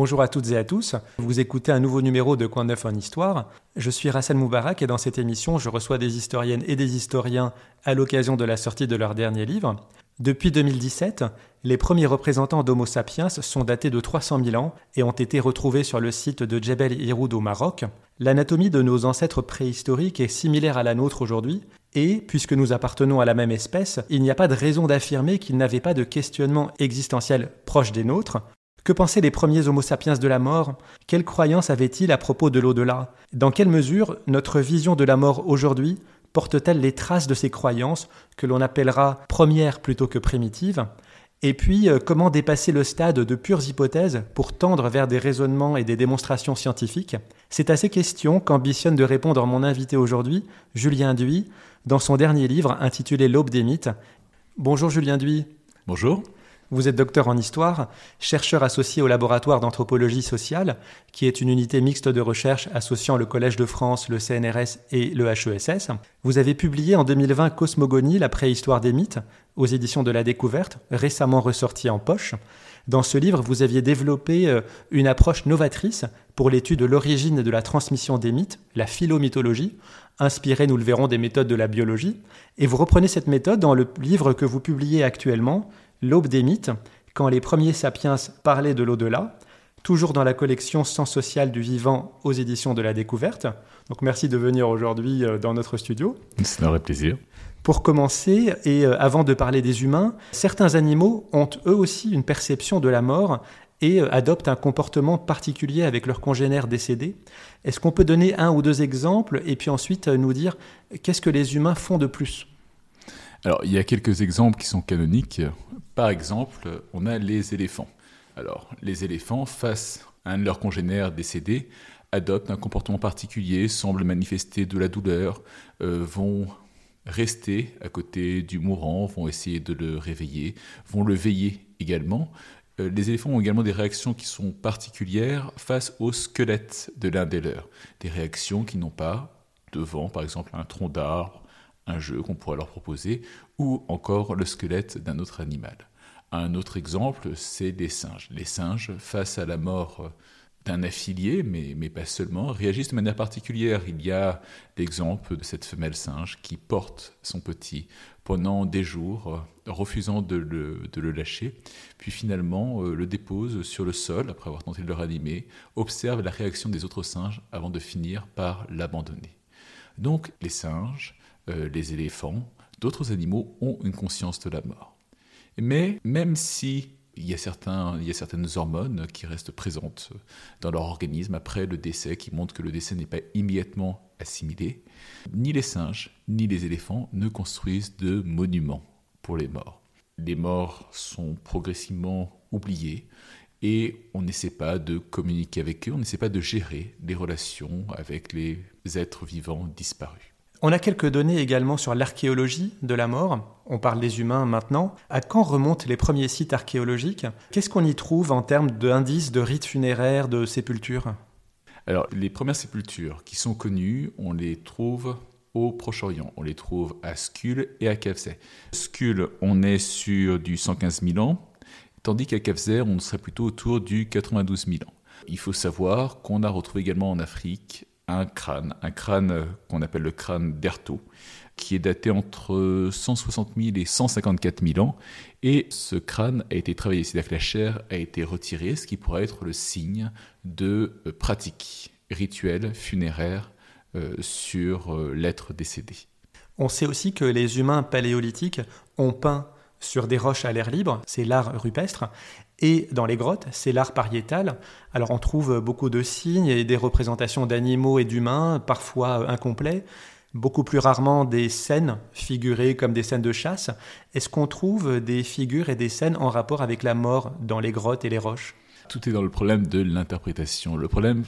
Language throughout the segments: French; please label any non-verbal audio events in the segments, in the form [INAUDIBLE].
Bonjour à toutes et à tous. Vous écoutez un nouveau numéro de Coin Neuf en Histoire. Je suis Rassel Moubarak et dans cette émission, je reçois des historiennes et des historiens à l'occasion de la sortie de leur dernier livre. Depuis 2017, les premiers représentants d'Homo sapiens sont datés de 300 000 ans et ont été retrouvés sur le site de Djebel Iroud au Maroc. L'anatomie de nos ancêtres préhistoriques est similaire à la nôtre aujourd'hui, et, puisque nous appartenons à la même espèce, il n'y a pas de raison d'affirmer qu'ils n'avaient pas de questionnement existentiel proche des nôtres, que pensaient les premiers Homo sapiens de la mort? Quelles croyances avaient-ils à propos de l'au-delà? Dans quelle mesure notre vision de la mort aujourd'hui porte-t-elle les traces de ces croyances que l'on appellera premières plutôt que primitives? Et puis, euh, comment dépasser le stade de pures hypothèses pour tendre vers des raisonnements et des démonstrations scientifiques? C'est à ces questions qu'ambitionne de répondre mon invité aujourd'hui, Julien Duy, dans son dernier livre intitulé L'aube des mythes. Bonjour Julien Duy. Bonjour. Vous êtes docteur en histoire, chercheur associé au laboratoire d'anthropologie sociale, qui est une unité mixte de recherche associant le Collège de France, le CNRS et le HESS. Vous avez publié en 2020 Cosmogonie, la préhistoire des mythes, aux éditions de la Découverte, récemment ressorti en poche. Dans ce livre, vous aviez développé euh, une approche novatrice pour l'étude de l'origine et de la transmission des mythes, la philomythologie, inspirée, nous le verrons, des méthodes de la biologie. Et vous reprenez cette méthode dans le livre que vous publiez actuellement, L'aube des mythes, quand les premiers sapiens parlaient de l'au-delà, toujours dans la collection Sens social du vivant aux éditions de la découverte. Donc merci de venir aujourd'hui euh, dans notre studio. C'est un vrai plaisir. Pour commencer, et euh, avant de parler des humains, certains animaux ont eux aussi une perception de la mort et euh, adoptent un comportement particulier avec leurs congénères décédés. Est-ce qu'on peut donner un ou deux exemples et puis ensuite nous dire qu'est-ce que les humains font de plus? Alors, il y a quelques exemples qui sont canoniques. Par exemple, on a les éléphants. Alors, les éléphants, face à un de leurs congénères décédés, adoptent un comportement particulier, semblent manifester de la douleur, euh, vont rester à côté du mourant, vont essayer de le réveiller, vont le veiller également. Euh, les éléphants ont également des réactions qui sont particulières face au squelette de l'un des leurs. Des réactions qui n'ont pas devant, par exemple, un tronc d'arbre, un jeu qu'on pourrait leur proposer, ou encore le squelette d'un autre animal. Un autre exemple, c'est les singes. Les singes, face à la mort d'un affilié, mais, mais, pas seulement, réagissent de manière particulière. Il y a l'exemple de cette femelle singe qui porte son petit pendant des jours, refusant de le, de le lâcher, puis finalement euh, le dépose sur le sol après avoir tenté de le ranimer, observe la réaction des autres singes avant de finir par l'abandonner. Donc les singes, euh, les éléphants, d'autres animaux ont une conscience de la mort. Mais même si il y, a il y a certaines hormones qui restent présentes dans leur organisme après le décès, qui montrent que le décès n'est pas immédiatement assimilé, ni les singes ni les éléphants ne construisent de monuments pour les morts. Les morts sont progressivement oubliés et on n'essaie pas de communiquer avec eux, on n'essaie pas de gérer les relations avec les êtres vivants disparus. On a quelques données également sur l'archéologie de la mort. On parle des humains maintenant. À quand remontent les premiers sites archéologiques? Qu'est-ce qu'on y trouve en termes d'indices de rites funéraires, de sépultures? Alors, les premières sépultures qui sont connues, on les trouve au Proche-Orient. On les trouve à Skul et à Kafzeh. Skul, on est sur du 115 000 ans, tandis qu'à Kafzeh, on serait plutôt autour du 92 000 ans. Il faut savoir qu'on a retrouvé également en Afrique un crâne, un crâne qu'on appelle le crâne d'Erto, qui est daté entre 160 000 et 154 000 ans. Et ce crâne a été travaillé, c'est-à-dire que la chair a été retirée, ce qui pourrait être le signe de euh, pratiques rituelles funéraires euh, sur euh, l'être décédé. On sait aussi que les humains paléolithiques ont peint sur des roches à l'air libre, c'est l'art rupestre, et dans les grottes, c'est l'art pariétal. Alors on trouve beaucoup de signes et des représentations d'animaux et d'humains, parfois incomplets, beaucoup plus rarement des scènes figurées comme des scènes de chasse. Est-ce qu'on trouve des figures et des scènes en rapport avec la mort dans les grottes et les roches? Tout est dans le problème de l'interprétation. Le problème,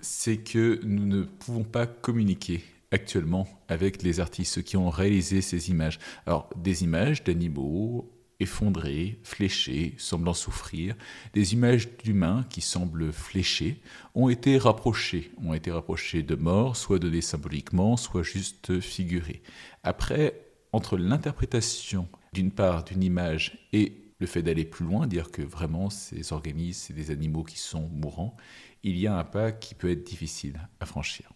c'est que nous ne pouvons pas communiquer actuellement avec les artistes, qui ont réalisé ces images. Alors, des images d'animaux effondrés, fléchés, semblant souffrir, des images d'humains qui semblent fléchés, ont été rapprochées, ont été rapprochées de mort, soit données symboliquement, soit juste figurées. Après, entre l'interprétation d'une part d'une image et le fait d'aller plus loin, dire que vraiment ces organismes, c'est des animaux qui sont mourants, il y a un pas qui peut être difficile à franchir.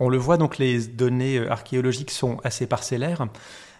On le voit donc, les données euh, archéologiques sont assez parcellaires.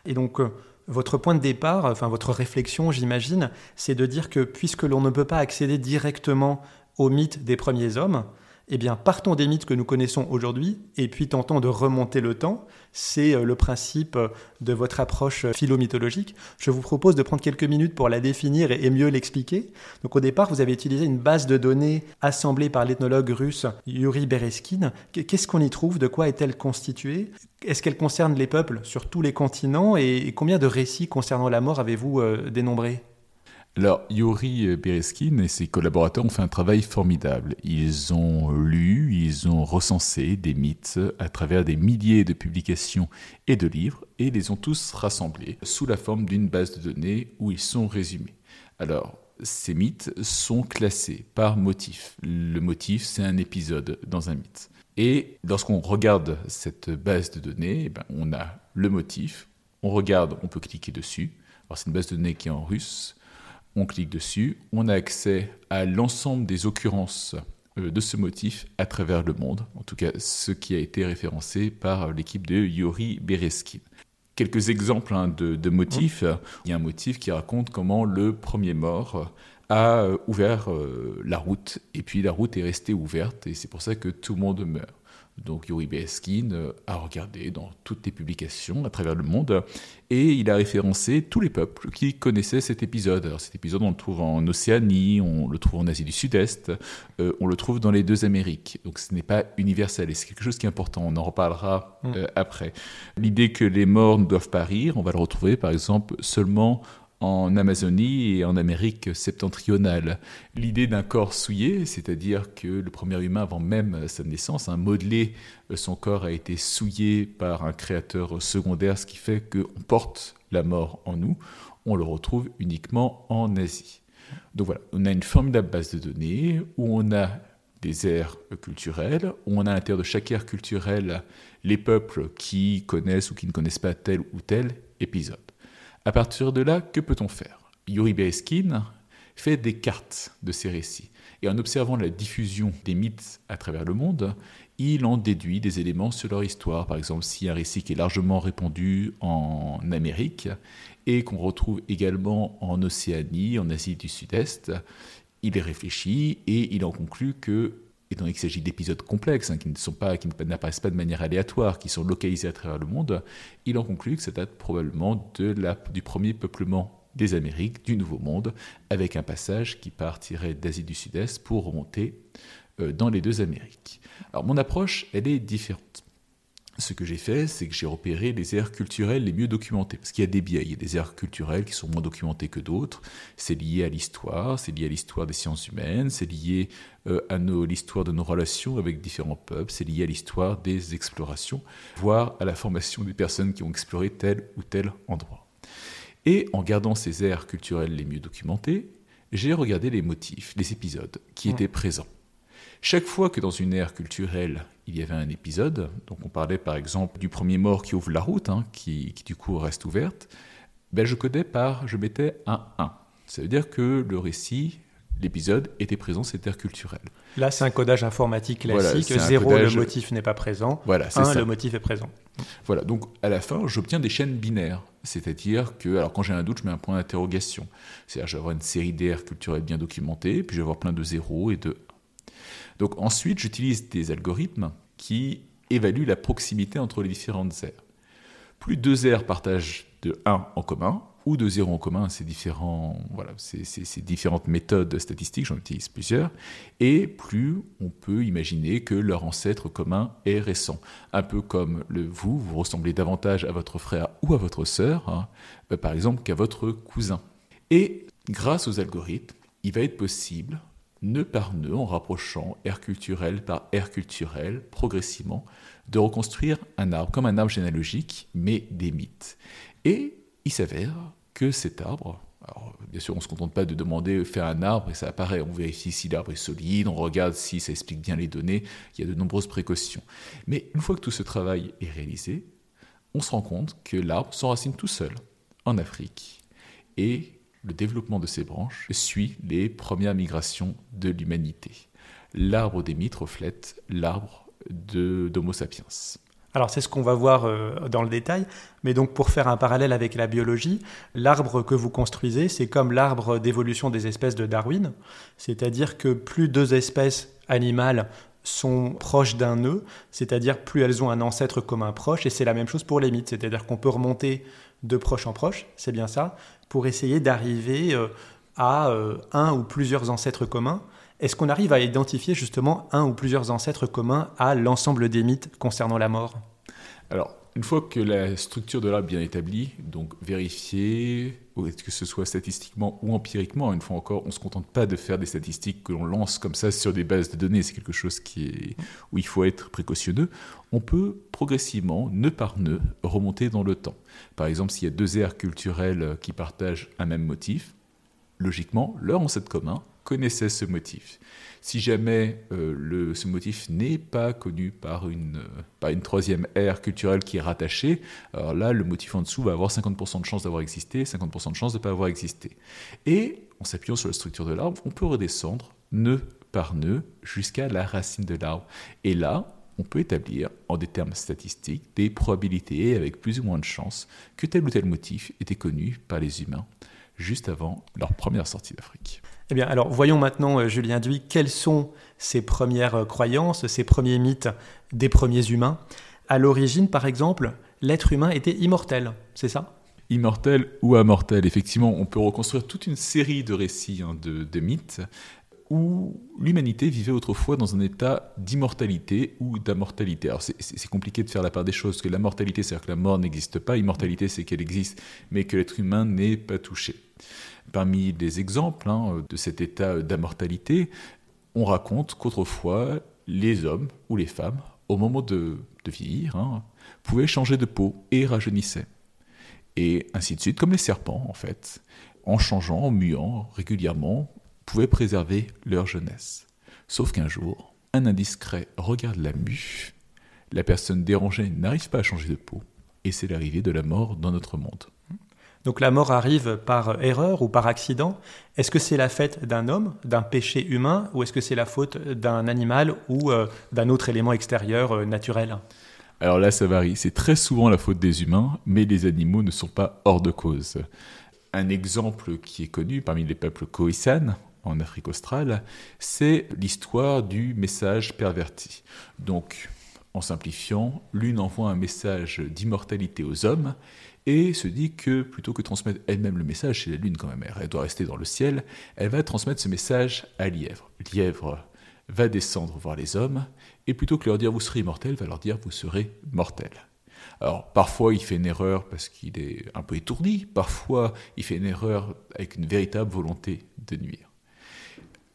Et donc, euh, votre point de départ, enfin votre réflexion, j'imagine, c'est de dire que puisque l'on ne peut pas accéder directement au mythe des premiers hommes, eh bien, partons des mythes que nous connaissons aujourd'hui et puis tentons de remonter le temps. C'est euh, le principe euh, de votre approche euh, philo-mythologique. Je vous propose de prendre quelques minutes pour la définir et mieux l'expliquer. Donc, au départ, vous avez utilisé une base de données assemblée par l'ethnologue russe Yuri Bereskin. Qu'est-ce qu'on y trouve? De quoi est-elle constituée? Est-ce qu'elle concerne les peuples sur tous les continents? Et combien de récits concernant la mort avez-vous dénombré alors, Yuri Bereskin et ses collaborateurs ont fait un travail formidable. Ils ont lu, ils ont recensé des mythes à travers des milliers de publications et de livres et les ont tous rassemblés sous la forme d'une base de données où ils sont résumés. Alors, ces mythes sont classés par motif. Le motif, c'est un épisode dans un mythe. Et lorsqu'on regarde cette base de données, eh ben, on a le motif, on regarde, on peut cliquer dessus. Alors, c'est une base de données qui est en russe on clique dessus, on a accès à l'ensemble des occurrences euh, de ce motif à travers le monde, en tout cas ce qui a été référencé par l'équipe de Yuri Bereskin. Quelques exemples hein, de, motifs. Il y a un motif qui raconte comment le premier mort a euh, ouvert euh, la route, et puis la route est restée ouverte, et c'est pour ça que tout le monde meurt. Donc Yuri Beskin euh, a regardé dans toutes les publications à travers le monde et il a référencé tous les peuples qui connaissaient cet épisode. Alors cet épisode, on le trouve en Océanie, on le trouve en Asie du Sud-Est, euh, on le trouve dans les deux Amériques. Donc ce n'est pas universel et c'est quelque chose qui est important. On en reparlera mm. euh, après. L'idée que les morts ne doivent pas rire, on va le retrouver par exemple seulement en Amazonie et en Amérique septentrionale. L'idée d'un corps souillé, c'est-à-dire que le premier humain, avant même sa naissance, un modelé, euh, son corps a été souillé par un créateur secondaire, ce qui fait qu'on porte la mort en nous, on le retrouve uniquement en Asie. Donc voilà, on a une formidable base de données où on a des aires culturelles, où on a à l'intérieur de chaque aire culturelle les peuples qui connaissent ou qui ne connaissent pas tel ou tel épisode. À partir de là, que peut-on faire? Yuri Bereskin fait des cartes de ces récits. Et en observant la diffusion des mythes à travers le monde, il en déduit des éléments sur leur histoire. Par exemple, a un récit qui est largement répandu en Amérique et qu'on retrouve également en Océanie, en Asie du Sud-Est, il réfléchit et il en conclut que étant qu'il s'agit d'épisodes complexes, hein, qui ne sont pas, qui n'apparaissent pas de manière aléatoire, qui sont localisés à travers le monde, il en conclut que ça date probablement de la, du premier peuplement des Amériques, du Nouveau Monde, avec un passage qui partirait d'Asie du Sud-Est pour remonter euh, dans les deux Amériques. Alors mon approche, elle est différente ce que j'ai fait, c'est que j'ai repéré les aires culturelles les mieux documentées. Parce qu'il y a des biais, il y a des aires culturelles qui sont moins documentées que d'autres. C'est lié à l'histoire, c'est lié à l'histoire des sciences humaines, c'est lié euh, à l'histoire de nos relations avec différents peuples, c'est lié à l'histoire des explorations, voire à la formation des personnes qui ont exploré tel ou tel endroit. Et en gardant ces aires culturelles les mieux documentées, j'ai regardé les motifs, les épisodes qui étaient présents. Chaque fois que dans une ère culturelle, il y avait un épisode, donc on parlait par exemple du premier mort qui ouvre la route, hein, qui, du coup reste ouverte, ben je codais par, je mettais un 1. Ça veut dire que le récit, l'épisode, était présent, cette ère culturelle. Là, c'est un codage informatique classique. Voilà, 0, le motif n'est pas présent. Voilà, 1, le motif est présent. Voilà, donc à la fin, j'obtiens des chaînes binaires. C'est-à-dire que, alors quand j'ai un doute, je mets un point d'interrogation. C'est-à-dire, je vais avoir une série d'aires culturelles bien documentées, puis je vais avoir plein de 0 et de donc ensuite, j'utilise des algorithmes qui évaluent la proximité entre les différentes aires. Plus deux aires partagent de 1 en commun ou de 0 en commun, ces, voilà, ces, différentes méthodes statistiques, j'en utilise plusieurs, et plus on peut imaginer que leur ancêtre commun est récent. Un peu comme le vous, vous ressemblez davantage à votre frère ou à votre sœur, hein, euh, par exemple, qu'à votre cousin. Et grâce aux algorithmes, il va être possible nœud par nœud, en rapprochant air culturel par air culturel, progressivement, de reconstruire un arbre comme un arbre généalogique, mais des mythes. Et il s'avère que cet arbre, alors, bien sûr, on ne se contente pas de demander faire un arbre et ça apparaît. On vérifie si l'arbre est solide, on regarde si ça explique bien les données. Il y a de nombreuses précautions. Mais une fois que tout ce travail est réalisé, on se rend compte que l'arbre s'enracine tout seul en Afrique et le développement de ces branches suit les premières migrations de l'humanité. L'arbre des mythes reflète l'arbre d'Homo sapiens. Alors c'est ce qu'on va voir euh, dans le détail, mais donc pour faire un parallèle avec la biologie, l'arbre que vous construisez, c'est comme l'arbre d'évolution des espèces de Darwin, c'est-à-dire que plus deux espèces animales sont proches d'un nœud, c'est-à-dire plus elles ont un ancêtre commun proche, et c'est la même chose pour les mythes, c'est-à-dire qu'on peut remonter de proche en proche, c'est bien ça, pour essayer d'arriver euh, à euh, un ou plusieurs ancêtres communs. Est-ce qu'on arrive à identifier justement un ou plusieurs ancêtres communs à l'ensemble des mythes concernant la mort? Alors, une fois que la structure de l'arbre est bien établie, donc vérifier, que ce soit statistiquement ou empiriquement, une fois encore, on ne se contente pas de faire des statistiques que l'on lance comme ça sur des bases de données, c'est quelque chose qui est, où il faut être précautionneux, on peut progressivement, nœud par nœud, remonter dans le temps. Par exemple, s'il y a deux aires culturelles qui partagent un même motif, logiquement, leur ancêtre commun connaissait ce motif. Si jamais euh, ce motif n'est pas connu par une, euh, troisième ère culturelle qui est rattachée, alors là, le motif en dessous va avoir 50% de chances d'avoir existé, 50% de chances de ne pas avoir existé. Et en s'appuyant sur la structure de l'arbre, on peut redescendre nœud par nœud jusqu'à la racine de l'arbre. Et là, on peut établir, en des termes statistiques, des probabilités avec plus ou moins de chances que tel ou tel motif était connu par les humains juste avant leur première sortie d'Afrique. Eh bien, alors voyons maintenant, euh, Julien Duy, quelles sont ces premières euh, croyances, ces premiers mythes des premiers humains. À l'origine, par exemple, l'être humain était immortel, c'est ça? Immortel ou amortel, effectivement, on peut reconstruire toute une série de récits, hein, de, mythes, où l'humanité vivait autrefois dans un état d'immortalité ou d'amortalité. Alors c'est compliqué de faire la part des choses, que la mortalité, c'est-à-dire que la mort n'existe pas, immortalité, c'est qu'elle existe, mais que l'être humain n'est pas touché. Parmi les exemples hein, de cet état d'immortalité, on raconte qu'autrefois, les hommes ou les femmes, au moment de, vieillir, hein, pouvaient changer de peau et rajeunissaient. Et ainsi de suite, comme les serpents, en fait, en changeant, en muant régulièrement, pouvaient préserver leur jeunesse. Sauf qu'un jour, un indiscret regarde la mue, la personne dérangée n'arrive pas à changer de peau, et c'est l'arrivée de la mort dans notre monde. Donc la mort arrive par erreur ou par accident. Est-ce que c'est la fête d'un homme, d'un péché humain, ou est-ce que c'est la faute d'un animal ou euh, d'un autre élément extérieur euh, naturel? Alors là, ça varie. C'est très souvent la faute des humains, mais les animaux ne sont pas hors de cause. Un exemple qui est connu parmi les peuples Khoisan, en Afrique australe, c'est l'histoire du message perverti. Donc, en simplifiant, l'une envoie un message d'immortalité aux hommes et se dit que plutôt que de transmettre elle-même le message, c'est la Lune quand même, elle doit rester dans le ciel, elle va transmettre ce message à Lièvre. Lièvre va descendre voir les hommes, et plutôt que leur dire vous serez immortel, va leur dire vous serez mortel. Alors parfois il fait une erreur parce qu'il est un peu étourdi, parfois il fait une erreur avec une véritable volonté de nuire.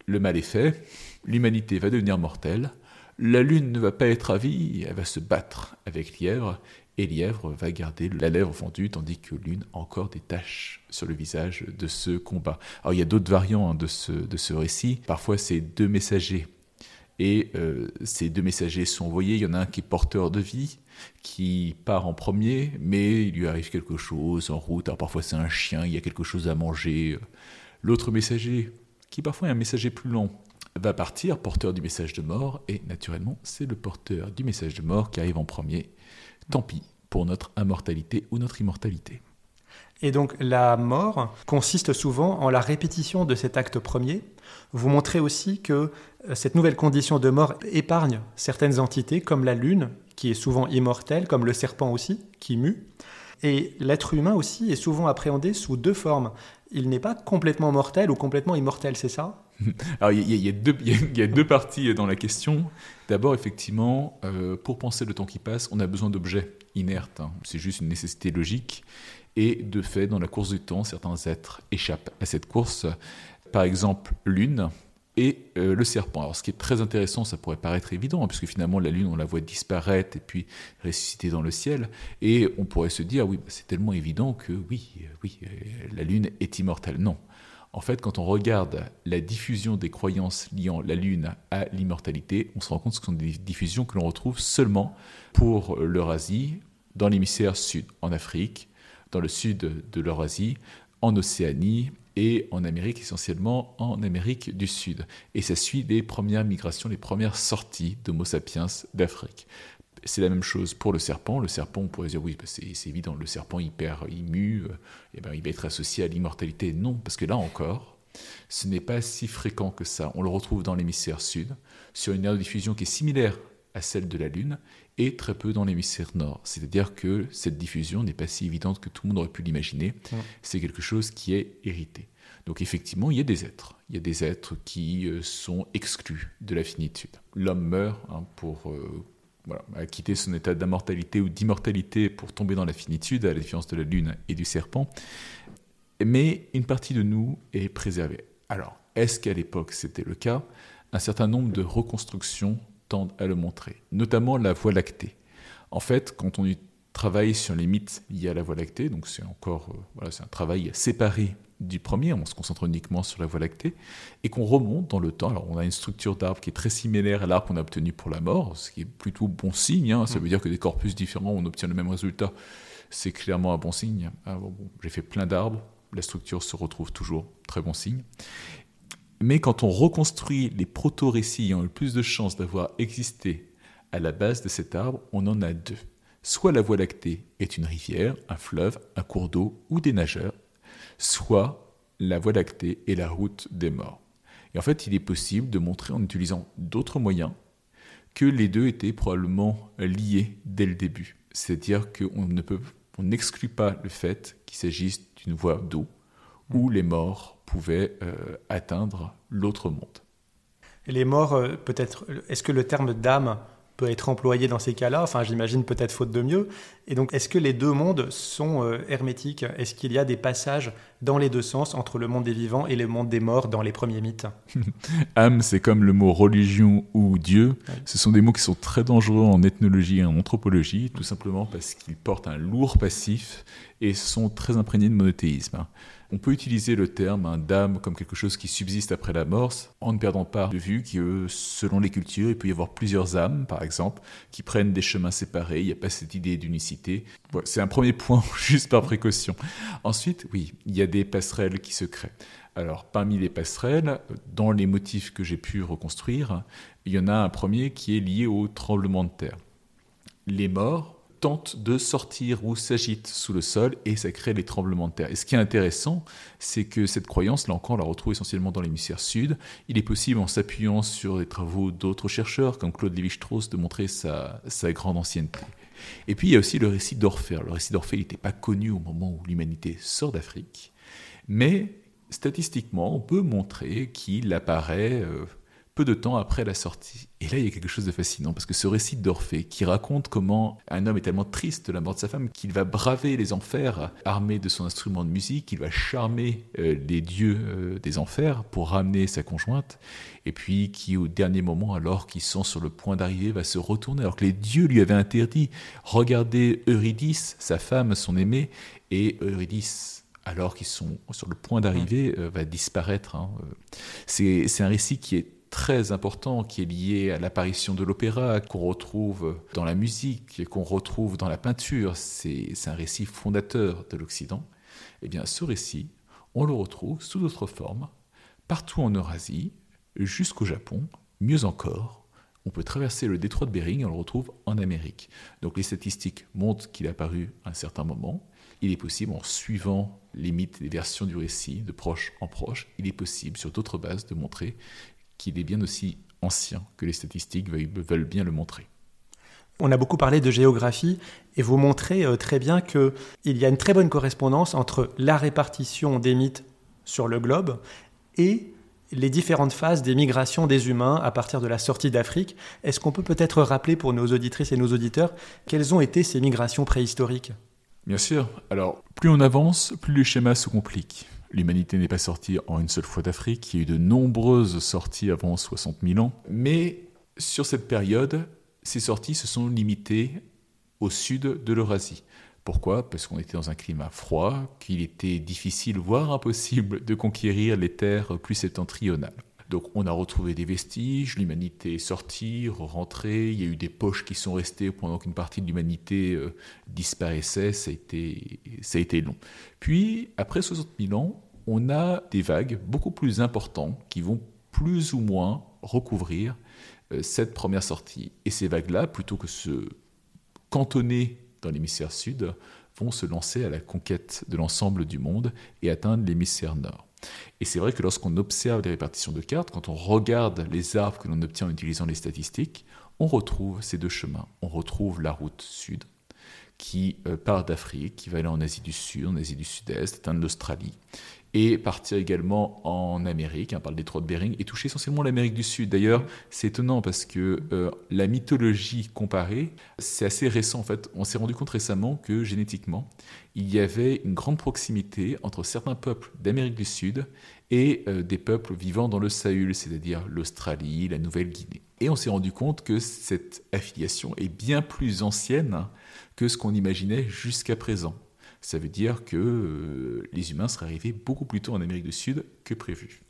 Le mal est fait, l'humanité va devenir mortelle, la Lune ne va pas être ravie, elle va se battre avec Lièvre, et Lièvre va garder la lèvre fendue, tandis que Lune a encore des taches sur le visage de ce combat. Alors il y a d'autres variants hein, de, ce, de ce récit. Parfois c'est deux messagers. Et euh, ces deux messagers sont envoyés. Il y en a un qui est porteur de vie, qui part en premier, mais il lui arrive quelque chose en route. Alors parfois c'est un chien, il y a quelque chose à manger. L'autre messager, qui parfois est un messager plus long, va partir, porteur du message de mort, et naturellement c'est le porteur du message de mort qui arrive en premier tant pis pour notre immortalité ou notre immortalité. Et donc la mort consiste souvent en la répétition de cet acte premier. Vous montrez aussi que euh, cette nouvelle condition de mort épargne certaines entités comme la lune, qui est souvent immortelle, comme le serpent aussi, qui mue. Et l'être humain aussi est souvent appréhendé sous deux formes. Il n'est pas complètement mortel ou complètement immortel, c'est ça? Alors il y, a deux parties dans la question. D'abord, effectivement, euh, pour penser le temps qui passe, on a besoin d'objets inertes. Hein. C'est juste une nécessité logique. Et de fait, dans la course du temps, certains êtres échappent à cette course. Par exemple, Lune et euh, le serpent. Alors, ce qui est très intéressant, ça pourrait paraître évident, hein, puisque finalement, la Lune, on la voit disparaître et puis ressusciter dans le ciel. Et on pourrait se dire, oui, c'est tellement évident que oui, euh, oui, la Lune est immortelle. Non. En fait, quand on regarde la diffusion des croyances liant la Lune à l'immortalité, on se rend compte que ce sont des diffusions que l'on retrouve seulement pour l'Eurasie, dans l'hémisphère sud, en Afrique, dans le sud de l'Eurasie, en Océanie et en Amérique, essentiellement en Amérique du Sud. Et ça suit les premières migrations, les premières sorties d'Homo sapiens d'Afrique. C'est la même chose pour le serpent. Le serpent, on pourrait dire, oui, bah, c'est évident, le serpent, mue, et eh ben, il va être associé à l'immortalité. Non, parce que là encore, ce n'est pas si fréquent que ça. On le retrouve dans l'hémisphère sud, sur une aire de diffusion qui est similaire à celle de la Lune, et très peu dans l'hémisphère nord. C'est-à-dire que cette diffusion n'est pas si évidente que tout le monde aurait pu l'imaginer. C'est quelque chose qui est hérité. Donc effectivement, il y a des êtres. Il y a des êtres qui euh, sont exclus de la finitude. L'homme meurt hein, pour euh, quitter son état d'immortalité ou d'immortalité pour tomber dans la finitude, à la différence de la lune et du serpent. Mais une partie de nous est préservée. Alors, est-ce qu'à l'époque c'était le cas? Un certain nombre de reconstructions à le montrer, notamment la Voie lactée. En fait, quand on travaille sur les mythes liés à la Voie lactée, donc c'est encore euh, voilà, c'est un travail séparé du premier, on se concentre uniquement sur la Voie lactée, et qu'on remonte dans le temps. Alors on a une structure d'arbre qui est très similaire à l'arbre qu'on a obtenu pour la mort, ce qui est plutôt bon signe, hein. ça mm. veut dire que des corpus différents, on obtient le même résultat, c'est clairement un bon signe. Ah, J'ai fait plein d'arbres, la structure se retrouve toujours, très bon signe. Mais quand on reconstruit les proto-récits ayant le plus de chances d'avoir existé à la base de cet arbre, on en a deux. Soit la Voie lactée est une rivière, un fleuve, un cours d'eau ou des nageurs, soit la Voie lactée est la route des morts. Et en fait, il est possible de montrer en utilisant d'autres moyens que les deux étaient probablement liés dès le début. C'est-à-dire qu'on on n'exclut pas le fait qu'il s'agisse d'une voie d'eau où les morts pouvaient euh, atteindre l'autre monde. Les morts, euh, peut-être, est-ce que le terme d'âme peut être employé dans ces cas-là? Enfin, j'imagine peut-être faute de mieux. Et donc, est-ce que les deux mondes sont euh, hermétiques? Est-ce qu'il y a des passages dans les deux sens entre le monde des vivants et le monde des morts dans les premiers mythes? [LAUGHS] Âme, c'est comme le mot religion ou Dieu. Ce sont des mots qui sont très dangereux en ethnologie et en anthropologie, tout simplement parce qu'ils portent un lourd passif et sont très imprégnés de monothéisme. On peut utiliser le terme hein, d'âme comme quelque chose qui subsiste après la mort, en ne perdant pas de vue que selon les cultures, il peut y avoir plusieurs âmes, par exemple, qui prennent des chemins séparés. Il n'y a pas cette idée d'unicité. C'est un premier point, [LAUGHS] juste par précaution. Ensuite, oui, il y a des passerelles qui se créent. Alors, parmi les passerelles, dans les motifs que j'ai pu reconstruire, il y en a un premier qui est lié au tremblement de terre. Les morts tente de sortir ou s'agite sous le sol et ça crée les tremblements de terre. Et ce qui est intéressant, c'est que cette croyance, là encore, on la retrouve essentiellement dans l'hémisphère sud. Il est possible, en s'appuyant sur les travaux d'autres chercheurs, comme Claude Lévi-Strauss, de montrer sa grande ancienneté. Et puis il y a aussi le récit d'Orphée. Le récit d'Orphée n'était pas connu au moment où l'humanité sort d'Afrique, mais statistiquement, on peut montrer qu'il apparaît euh, peu de temps après la sortie. Et là, il y a quelque chose de fascinant, parce que ce récit d'Orphée, qui raconte comment un homme est tellement triste de la mort de sa femme qu'il va braver les enfers armé de son instrument de musique, il va charmer euh, les dieux euh, des enfers pour ramener sa conjointe, et puis qui, au dernier moment, alors qu'ils sont sur le point d'arriver, va se retourner, alors que les dieux lui avaient interdit, regarder Eurydice, sa femme, son aimée, et Eurydice alors qu'ils sont sur le point d'arriver, euh, va disparaître. Hein. C'est un récit qui est très important qui est lié à l'apparition de l'opéra, qu'on retrouve dans la musique, qu'on retrouve dans la peinture. C'est un récit fondateur de l'Occident. Eh bien, ce récit, on le retrouve sous d'autres formes, partout en Eurasie, jusqu'au Japon, mieux encore, on peut traverser le détroit de Bering et on le retrouve en Amérique. Donc les statistiques montrent qu'il est apparu à un certain moment. Il est possible, en suivant les mythes et les versions du récit de proche en proche, il est possible, sur d'autres bases, de montrer qu'il est bien aussi ancien que les statistiques veulent bien le montrer. On a beaucoup parlé de géographie et vous montrez euh, très bien qu'il y a une très bonne correspondance entre la répartition des mythes sur le globe et les différentes phases des migrations des humains à partir de la sortie d'Afrique. Est-ce qu'on peut peut-être rappeler pour nos auditrices et nos auditeurs quelles ont été ces migrations préhistoriques? Bien sûr. Alors, plus on avance, plus les schémas se compliquent. L'humanité n'est pas sortie en une seule fois d'Afrique, il y a eu de nombreuses sorties avant 60 000 ans, mais sur cette période, ces sorties se sont limitées au sud de l'Eurasie. Pourquoi? Parce qu'on était dans un climat froid, qu'il était difficile, voire impossible, de conquérir les terres plus septentrionales. Donc on a retrouvé des vestiges, l'humanité est sortie, rentrée, il y a eu des poches qui sont restées pendant qu'une partie de l'humanité euh, disparaissait, ça a, été, long. Puis, après 60 000 ans, on a des vagues beaucoup plus importantes qui vont plus ou moins recouvrir euh, cette première sortie. Et ces vagues-là, plutôt que se cantonner dans l'hémisphère sud, vont se lancer à la conquête de l'ensemble du monde et atteindre l'hémisphère nord. Et c'est vrai que lorsqu'on observe les répartitions de cartes, quand on regarde les arbres que l'on obtient en utilisant les statistiques, on retrouve ces deux chemins. On retrouve la route sud, qui euh, part d'Afrique, qui va aller en Asie du Sud, en Asie du Sud-Est, atteindre l'Australie, et partir également en Amérique, hein, par le détroit de Bering, et toucher essentiellement l'Amérique du Sud. D'ailleurs, c'est étonnant parce que euh, la mythologie comparée, c'est assez récent en fait. On s'est rendu compte récemment que génétiquement, il y avait une grande proximité entre certains peuples d'Amérique du Sud et euh, des peuples vivant dans le Sahul, c'est-à-dire l'Australie, la Nouvelle-Guinée. Et on s'est rendu compte que cette affiliation est bien plus ancienne que ce qu'on imaginait jusqu'à présent ça veut dire que euh, les humains seraient arrivés beaucoup plus tôt en Amérique du Sud que prévu.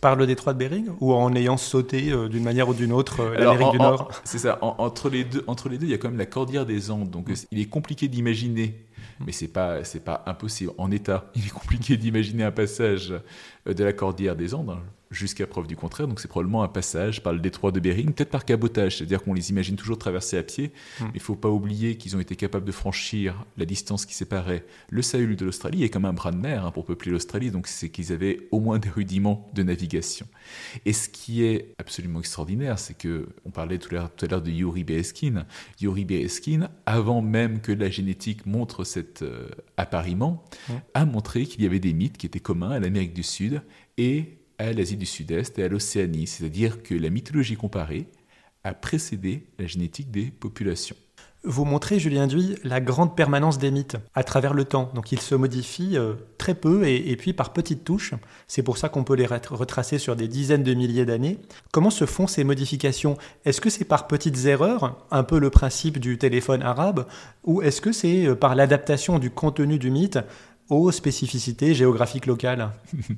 Par le détroit de Bering ou en ayant sauté euh, d'une manière ou d'une autre euh, l'Amérique du Nord? C'est ça. entre, les deux, entre les deux, il y a quand même la cordillère des Andes. Donc il est compliqué d'imaginer, mais c'est pas c'est pas impossible. En état, il est compliqué d'imaginer un passage de la cordillère des Andes jusqu'à preuve du contraire. Donc c'est probablement un passage par le détroit de Bering, peut-être par cabotage, c'est-à-dire qu'on les imagine toujours traverser à pied. Hmm. Mais il ne faut pas oublier qu'ils ont été capables de franchir la distance qui séparait le Sahul de l'Australie, et comme un bras de mer hein, pour peupler l'Australie, donc c'est qu'ils avaient au moins des rudiments de navigation. Et ce qui est absolument extraordinaire, c'est que on parlait tout à l'heure de Yuri Bereskin. Yuri Bereskin, avant même que la génétique montre cet euh, appariement, hmm. a montré qu'il y avait des mythes qui étaient communs à l'Amérique du Sud et à l'Asie du Sud-Est et à l'Océanie, c'est-à-dire que la mythologie comparée a précédé la génétique des populations. Vous montrez, Julien Duy, la grande permanence des mythes à travers le temps. Donc ils se modifient euh, très peu et, puis par petites touches. C'est pour ça qu'on peut les retracer sur des dizaines de milliers d'années. Comment se font ces modifications? Est-ce que c'est par petites erreurs, un peu le principe du téléphone arabe, ou est-ce que c'est euh, par l'adaptation du contenu du mythe aux spécificités géographiques locales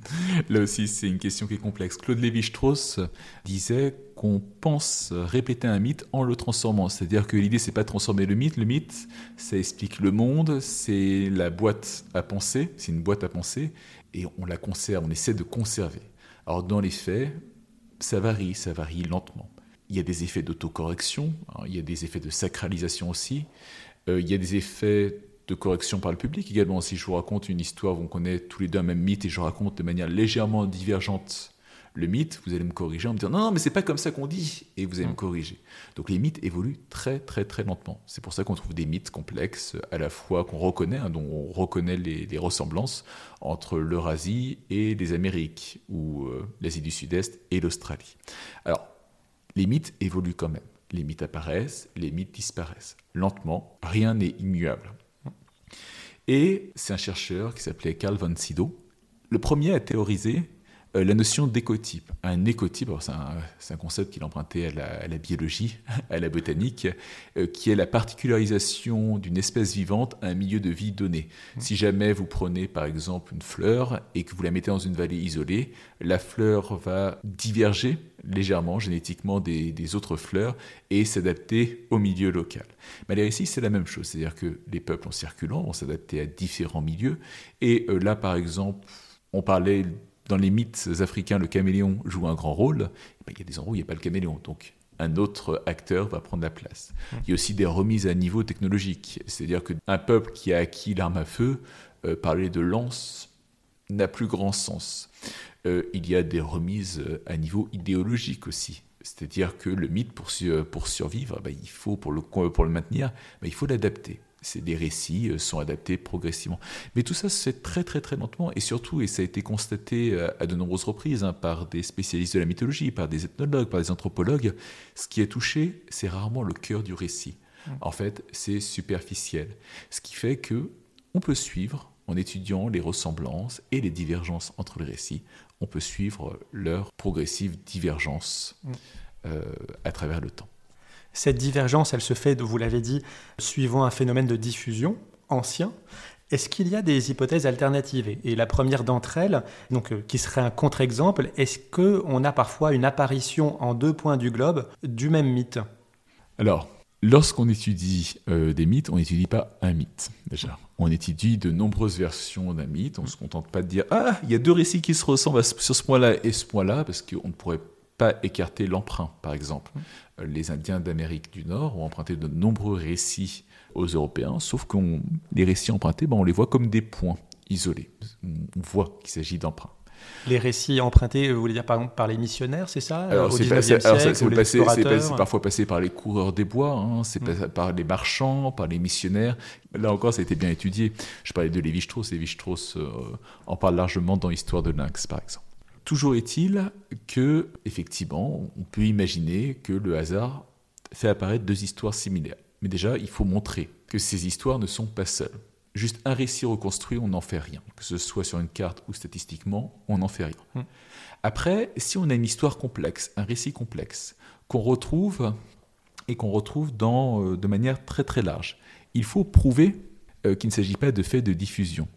[LAUGHS] Là aussi, c'est une question qui est complexe. Claude Lévi-Strauss disait qu'on pense répéter un mythe en le transformant. C'est-à-dire que l'idée, c'est pas de transformer le mythe. Le mythe, ça explique le monde, c'est la boîte à penser, c'est une boîte à penser, et on la conserve, on essaie de conserver. Alors, dans les faits, ça varie, ça varie lentement. Il y a des effets d'autocorrection, hein, il y a des effets de sacralisation aussi, euh, il y a des effets de correction par le public également. Si je vous raconte une histoire où on connaît tous les deux un même mythe et je raconte de manière légèrement divergente le mythe, vous allez me corriger en me disant non, non mais c'est pas comme ça qu'on dit et vous allez me corriger. Donc les mythes évoluent très très très lentement. C'est pour ça qu'on trouve des mythes complexes à la fois qu'on reconnaît, hein, dont on reconnaît les, ressemblances entre l'Eurasie et les Amériques ou euh, l'Asie du Sud-Est et l'Australie. Alors les mythes évoluent quand même. Les mythes apparaissent, les mythes disparaissent. Lentement, rien n'est immuable. Et c'est un chercheur qui s'appelait Carl von Sydow. Le premier a théorisé euh, la notion d'écotype. Un écotype, c'est un, concept qu'il empruntait à la, biologie, [LAUGHS] à la botanique, euh, qui est la particularisation d'une espèce vivante à un milieu de vie donné. Mmh. Si jamais vous prenez par exemple une fleur et que vous la mettez dans une vallée isolée, la fleur va diverger légèrement génétiquement des, autres fleurs et s'adapter au milieu local. Mais ici, c'est la même chose, c'est-à-dire que les peuples en circulant vont s'adapter à différents milieux. Et euh, là, par exemple, on parlait dans les mythes africains, le caméléon joue un grand rôle. Eh ben, il y a des endroits où il n'y a pas le caméléon. Donc, un autre acteur va prendre la place. Il y a aussi des remises à niveau technologique. C'est-à-dire qu'un peuple qui a acquis l'arme à feu, euh, parler de lance n'a plus grand sens. Euh, il y a des remises à niveau idéologique aussi. C'est-à-dire que le mythe, pour, pour survivre, ben, il faut, pour le, maintenir, ben, il faut l'adapter des récits euh, sont adaptés progressivement. Mais tout ça se fait très très très lentement et surtout, et ça a été constaté euh, à de nombreuses reprises hein, par des spécialistes de la mythologie, par des ethnologues, par des anthropologues, ce qui est touché, c'est rarement le cœur du récit. Mmh. En fait, c'est superficiel. Ce qui fait que on peut suivre, en étudiant les ressemblances et les divergences entre les récits, on peut suivre leur progressive divergence mmh. euh, à travers le temps. Cette divergence, elle se fait, vous l'avez dit, suivant un phénomène de diffusion ancien. Est-ce qu'il y a des hypothèses alternatives? Et la première d'entre elles, donc, euh, qui serait un contre-exemple, est-ce qu'on a parfois une apparition en deux points du globe du même mythe? Alors, Lorsqu'on étudie euh, des mythes, on n'étudie pas un mythe, déjà. On étudie de nombreuses versions d'un mythe. On ne se contente pas de dire Ah, il y a deux récits qui se ressemblent sur ce point-là et ce point-là, parce qu'on ne pourrait pas écarter l'emprunt, par exemple. Les Indiens d'Amérique du Nord ont emprunté de nombreux récits aux Européens, sauf que les récits empruntés, ben, on les voit comme des points isolés. On voit qu'il s'agit d'emprunts. Les récits empruntés, vous voulez dire par exemple par les missionnaires, c'est ça Alors, c'est parfois passé par les coureurs des bois, hein, c'est mm. par les marchands, par les missionnaires. Là encore, ça a été bien étudié. Je parlais de Lévi-Strauss, Lévi-Strauss euh, en parle largement dans Histoire de Lynx, par exemple. Toujours est-il que, effectivement, on peut imaginer que le hasard fait apparaître deux histoires similaires. Mais déjà, il faut montrer que ces histoires ne sont pas seules. Juste un récit reconstruit, on n'en fait rien. Que ce soit sur une carte ou statistiquement, on n'en fait rien. Hmm. Après, si on a une histoire complexe, un récit complexe, qu'on retrouve et qu'on retrouve dans, euh, de manière très très large, il faut prouver euh, qu'il ne s'agit pas de fait de diffusion.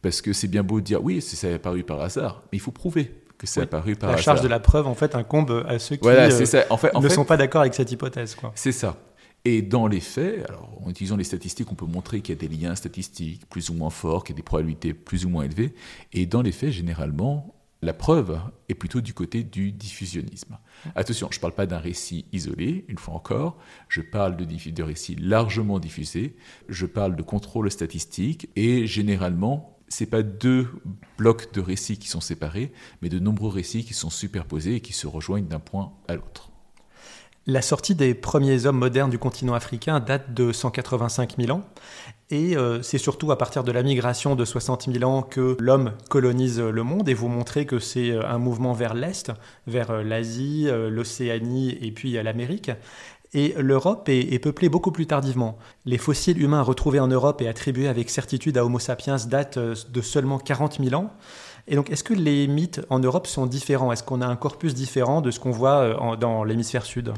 Parce que c'est bien beau de dire oui, ça est apparu par hasard, mais il faut prouver que c'est apparu par hasard. La charge de la preuve, en fait, incombe à ceux qui euh, En fait, ne sont pas d'accord avec cette hypothèse. C'est ça. Et dans les faits, alors en utilisant les statistiques, on peut montrer qu'il y a des liens statistiques plus ou moins forts, qu'il y a des probabilités plus ou moins élevées. Et dans les faits, généralement, la preuve est plutôt du côté du diffusionnisme. Attention, je ne parle pas d'un récit isolé, une fois encore, je parle de, de récits largement diffusés, je parle de contrôle statistique, et généralement, ce n'est pas deux blocs de récits qui sont séparés, mais de nombreux récits qui sont superposés et qui se rejoignent d'un point à l'autre. La sortie des premiers hommes modernes du continent africain date de 185 000 ans. Et euh, c'est surtout à partir de la migration de 60 000 ans que l'homme colonise le monde. Et vous montrez que c'est euh, un mouvement vers l'Est, vers euh, l'Asie, l'Océanie et puis l'Amérique. Et l'Europe est, peuplée beaucoup plus tardivement. Les fossiles humains retrouvés en Europe et attribués avec certitude à Homo sapiens datent de seulement 40 000 ans. Et donc, est-ce que les mythes en Europe sont différents? Est-ce qu'on a un corpus différent de ce qu'on voit euh, dans l'hémisphère sud?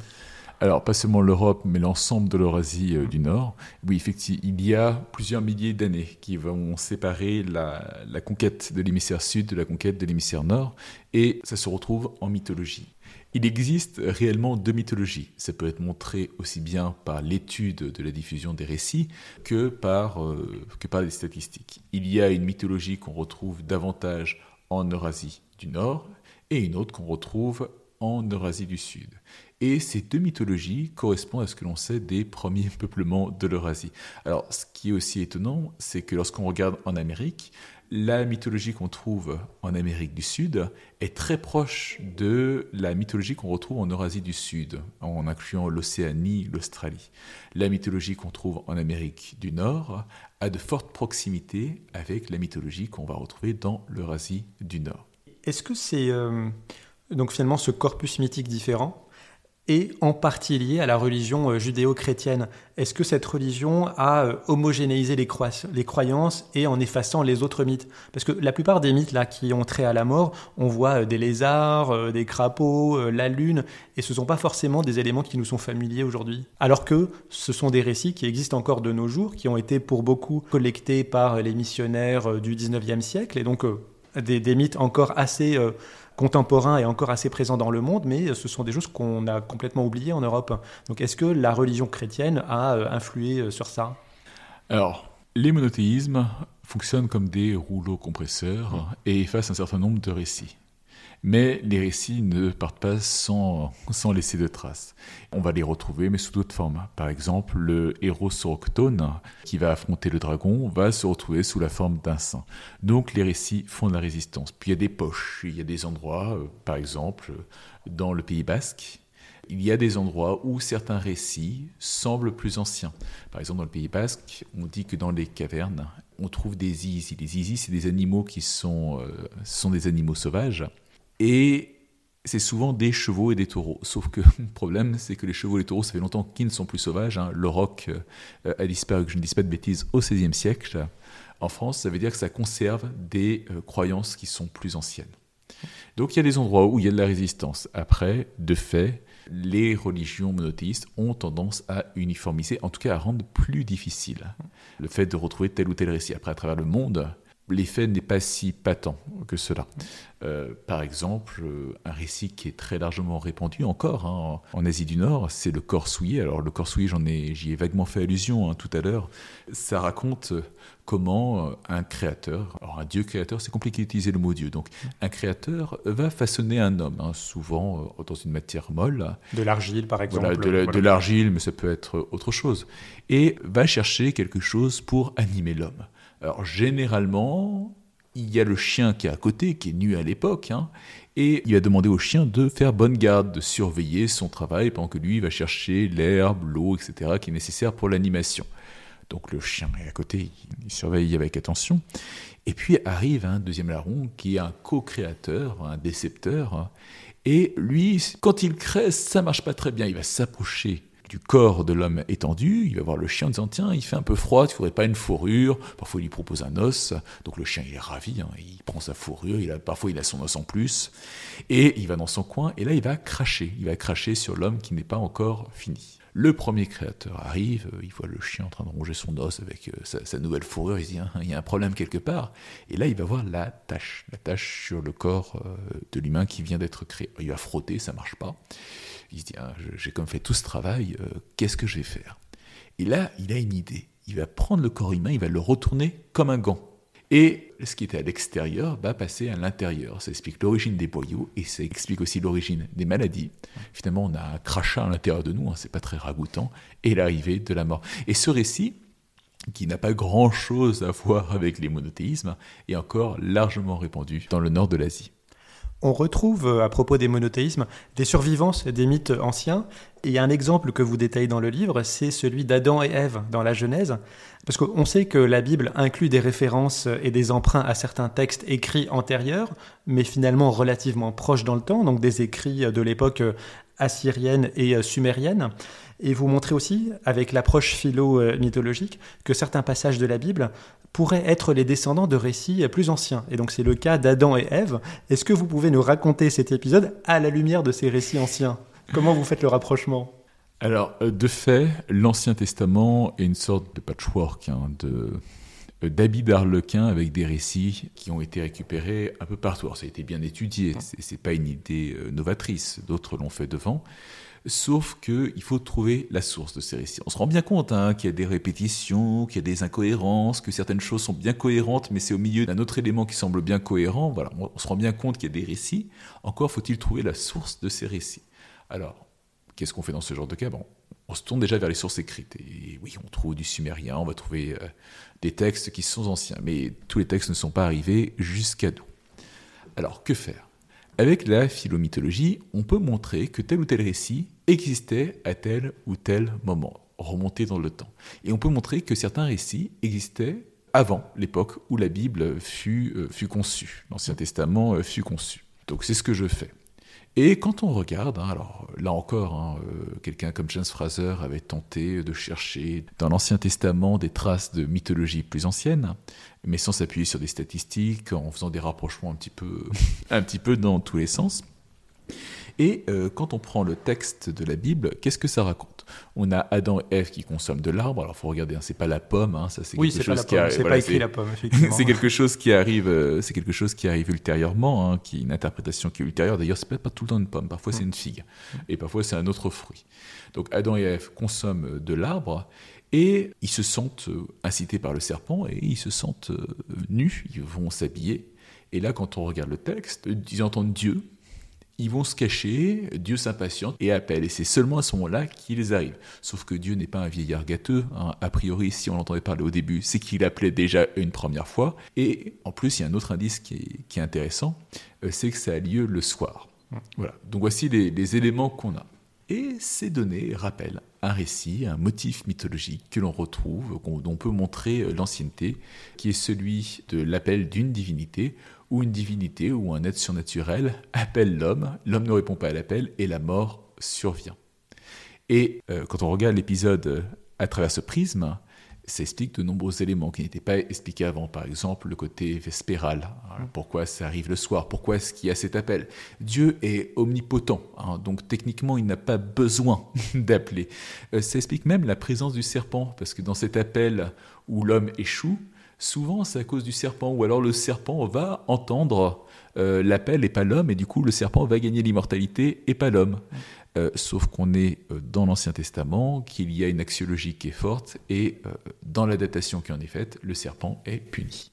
Alors, pas seulement l'Europe, mais l'ensemble de l'Eurasie euh, du Nord. Oui, effectivement, il y a plusieurs milliers d'années qui vont séparer la conquête de l'hémisphère sud de la conquête de l'hémisphère nord, et ça se retrouve en mythologie. Il existe réellement deux mythologies. Ça peut être montré aussi bien par l'étude de la diffusion des récits que par, euh, statistiques. Il y a une mythologie qu'on retrouve davantage en Eurasie du Nord et une autre qu'on retrouve en Eurasie du Sud. Et ces deux mythologies correspondent à ce que l'on sait des premiers [LAUGHS] peuplements de l'Eurasie. Alors, ce qui est aussi étonnant, c'est que lorsqu'on regarde en Amérique, la mythologie qu'on trouve en Amérique du Sud est très proche de la mythologie qu'on retrouve en Eurasie du Sud, en incluant l'Océanie, l'Australie. La mythologie qu'on trouve en Amérique du Nord a de fortes proximités avec la mythologie qu'on va retrouver dans l'Eurasie du Nord. Est-ce que c'est euh, donc finalement ce corpus mythique différent et en partie lié à la religion euh, judéo-chrétienne. Est-ce que cette religion a euh, homogénéisé les, croyances et en effaçant les autres mythes? Parce que la plupart des mythes là qui ont trait à la mort, on voit euh, des lézards, des crapauds, la lune, et ce ne sont pas forcément des éléments qui nous sont familiers aujourd'hui. Alors que ce sont des récits qui existent encore de nos jours, qui ont été pour beaucoup collectés par les missionnaires du 19e siècle, et donc des, mythes encore assez contemporain et encore assez présent dans le monde, mais ce sont des choses qu'on a complètement oubliées en Europe. Donc est-ce que la religion chrétienne a euh, influé euh, sur ça? Alors, les monothéismes fonctionnent comme des rouleaux compresseurs mmh. et effacent un certain nombre de récits. Mais les récits ne partent pas sans, sans laisser de traces. On va les retrouver, mais sous d'autres formes. Par exemple, le héros soroctone, qui va affronter le dragon, va se retrouver sous la forme d'un saint. Donc les récits font de la résistance. Puis il y a des poches, il y a des endroits, euh, par exemple, dans le Pays basque, il y a des endroits où certains récits semblent plus anciens. Par exemple, dans le Pays basque, on dit que dans les cavernes, on trouve des zizi. Les zizi, c'est des animaux qui sont, euh, sont des animaux sauvages et c'est souvent des chevaux et des taureaux. Sauf que [LAUGHS] le problème, c'est que les chevaux et les taureaux, ça fait longtemps qu'ils ne sont plus sauvages. Hein. Le roc euh, a disparu, que je ne dis pas de bêtises, au XVIe siècle. En France, ça veut dire que ça conserve des euh, croyances qui sont plus anciennes. Donc il y a des endroits où il y a de la résistance. Après, de fait, les religions monothéistes ont tendance à uniformiser, en tout cas à rendre plus difficile le fait de retrouver tel ou tel récit. Après, à travers le monde, l'effet n'est pas si patent que cela. Euh, par exemple, euh, un récit qui est très largement répandu encore hein, en Asie du Nord, c'est le corps souillé. Alors le corps souillé, j'en ai, j'y ai vaguement fait allusion hein, tout à l'heure. Ça raconte comment un créateur, alors un dieu créateur, c'est compliqué d'utiliser le mot dieu, donc un créateur va façonner un homme, hein, souvent dans une matière molle. De l'argile par exemple. de l'argile, mais ça peut être autre chose. Et va chercher quelque chose pour animer l'homme. Alors généralement, il y a le chien qui est à côté, qui est nu à l'époque, hein, et il va demander au chien de faire bonne garde, de surveiller son travail pendant que lui va chercher l'herbe, l'eau, etc., qui est nécessaire pour l'animation. Donc le chien est à côté, il surveille avec attention. Et puis arrive un deuxième larron qui est un co-créateur, un décepteur. Et lui, quand il crée, ça marche pas très bien. Il va s'approcher du corps de l'homme étendu, il va voir le chien en disant Tiens, il fait un peu froid, tu ne faudrait pas une fourrure? Parfois, il lui propose un os. Donc, le chien, il est ravi, hein, il prend sa fourrure, il a, parfois, il a son os en plus. Et il va dans son coin, et là, il va cracher. Il va cracher sur l'homme qui n'est pas encore fini. Le premier créateur arrive, euh, il voit le chien en train de ronger son os avec euh, sa, nouvelle fourrure, il se dit hein, il y a un problème quelque part. Et là, il va voir la tâche, la tâche sur le corps euh, de l'humain qui vient d'être créé. Il va frotter, ça marche pas. Il se dit, ah, j'ai comme fait tout ce travail, qu'est-ce que je vais faire? Et là, il a une idée. Il va prendre le corps humain, il va le retourner comme un gant. Et ce qui était à l'extérieur va passer à l'intérieur. Ça explique l'origine des boyaux et ça explique aussi l'origine des maladies. Finalement, on a un crachat à l'intérieur de nous, hein, c'est pas très ragoûtant, et l'arrivée de la mort. Et ce récit, qui n'a pas grand-chose à voir avec les monothéismes, est encore largement répandu dans le nord de l'Asie. On retrouve, euh, à propos des monothéismes, des survivances des mythes anciens. Et un exemple que vous détaillez dans le livre, c'est celui d'Adam et Ève dans la Genèse. Parce qu'on sait que la Bible inclut des références et des emprunts à certains textes écrits antérieurs, mais finalement relativement proches dans le temps, donc des écrits de l'époque assyrienne et sumérienne. Et vous montrez aussi, avec l'approche philo-mythologique, que certains passages de la Bible pourraient être les descendants de récits plus anciens. Et donc c'est le cas d'Adam et Ève. Est-ce que vous pouvez nous raconter cet épisode à la lumière de ces récits anciens? Comment vous faites le rapprochement? Alors, euh, de fait, l'Ancien Testament est une sorte de patchwork, hein, de euh, d'habits d'Arlequin avec des récits qui ont été récupérés un peu partout. Alors, ça a été bien étudié, c'est pas une idée euh, novatrice, d'autres l'ont fait devant. Sauf qu'il faut trouver la source de ces récits. On se rend bien compte hein, qu'il y a des répétitions, qu'il y a des incohérences, que certaines choses sont bien cohérentes, mais c'est au milieu d'un autre élément qui semble bien cohérent. Voilà, on se rend bien compte qu'il y a des récits. Encore faut-il trouver la source de ces récits. Alors, qu'est-ce qu'on fait dans ce genre de cas? Bon, On se tourne déjà vers les sources écrites. Et oui, on trouve du sumérien, on va trouver euh, des textes qui sont anciens, mais tous les textes ne sont pas arrivés jusqu'à nous. Alors, que faire? Avec la philomythologie, on peut montrer que tel ou tel récit existait à tel ou tel moment, remonté dans le temps. Et on peut montrer que certains récits existaient avant l'époque où la Bible fut, euh, conçue, l'Ancien Testament euh, fut conçu. Donc c'est ce que je fais. Et quand on regarde, hein, alors là encore, hein, euh, quelqu'un comme James Fraser avait tenté de chercher dans l'Ancien Testament des traces de mythologie plus ancienne, mais sans s'appuyer sur des statistiques, en faisant des rapprochements un petit peu, [LAUGHS] dans tous les sens. Et euh, quand on prend le texte de la Bible, qu'est-ce que ça raconte? On a Adam et Ève qui consomment de l'arbre. Alors, il faut regarder, hein, c'est pas la pomme, hein, ça c'est oui, quelque chose qui arrive. C'est pas écrit la pomme, [LAUGHS] effectivement. c'est quelque chose qui arrive, euh, c'est quelque chose qui arrive ultérieurement, hein, qui est une interprétation qui est ultérieure. D'ailleurs, c'est pas tout le temps une pomme. Parfois, c'est une figue, et parfois c'est un autre fruit. Donc, Adam et Ève consomment de l'arbre. Et ils se sentent euh, incités par le serpent et ils se sentent nus, ils vont s'habiller. Et là, quand on regarde le texte, ils entendent Dieu ils vont se cacher, Dieu s'impatiente et appelle. Et c'est seulement à ce moment-là qu'ils arrivent. Sauf que Dieu n'est pas un vieillard gâteux. Hein. A priori, si on l'entendait parler au début, c'est qu'il appelait déjà une première fois. Et en plus, il y a un autre indice qui est, intéressant, euh, c'est que ça a lieu le soir. Voilà. Donc voici les, éléments qu'on a. Et ces données rappellent un récit, un motif mythologique que l'on retrouve, dont on peut montrer euh, l'ancienneté, qui est celui de l'appel d'une divinité où une divinité ou un être surnaturel appelle l'homme, l'homme ne répond pas à l'appel et la mort survient. Et euh, quand on regarde l'épisode euh, à travers ce prisme, ça explique de nombreux éléments qui n'étaient pas expliqués avant. Par exemple, le côté vespéral. Hein, pourquoi ça arrive le soir Pourquoi est-ce qu'il y a cet appel Dieu est omnipotent, hein, donc techniquement, il n'a pas besoin [LAUGHS] d'appeler. Euh, ça explique même la présence du serpent, parce que dans cet appel où l'homme échoue, Souvent, c'est à cause du serpent, ou alors le serpent va entendre euh, l'appel et pas l'homme, et du coup, le serpent va gagner l'immortalité et pas l'homme. Euh, sauf qu'on est euh, dans l'Ancien Testament, qu'il y a une axiologie qui est forte, et dans l'adaptation qui en est faite, le serpent est puni.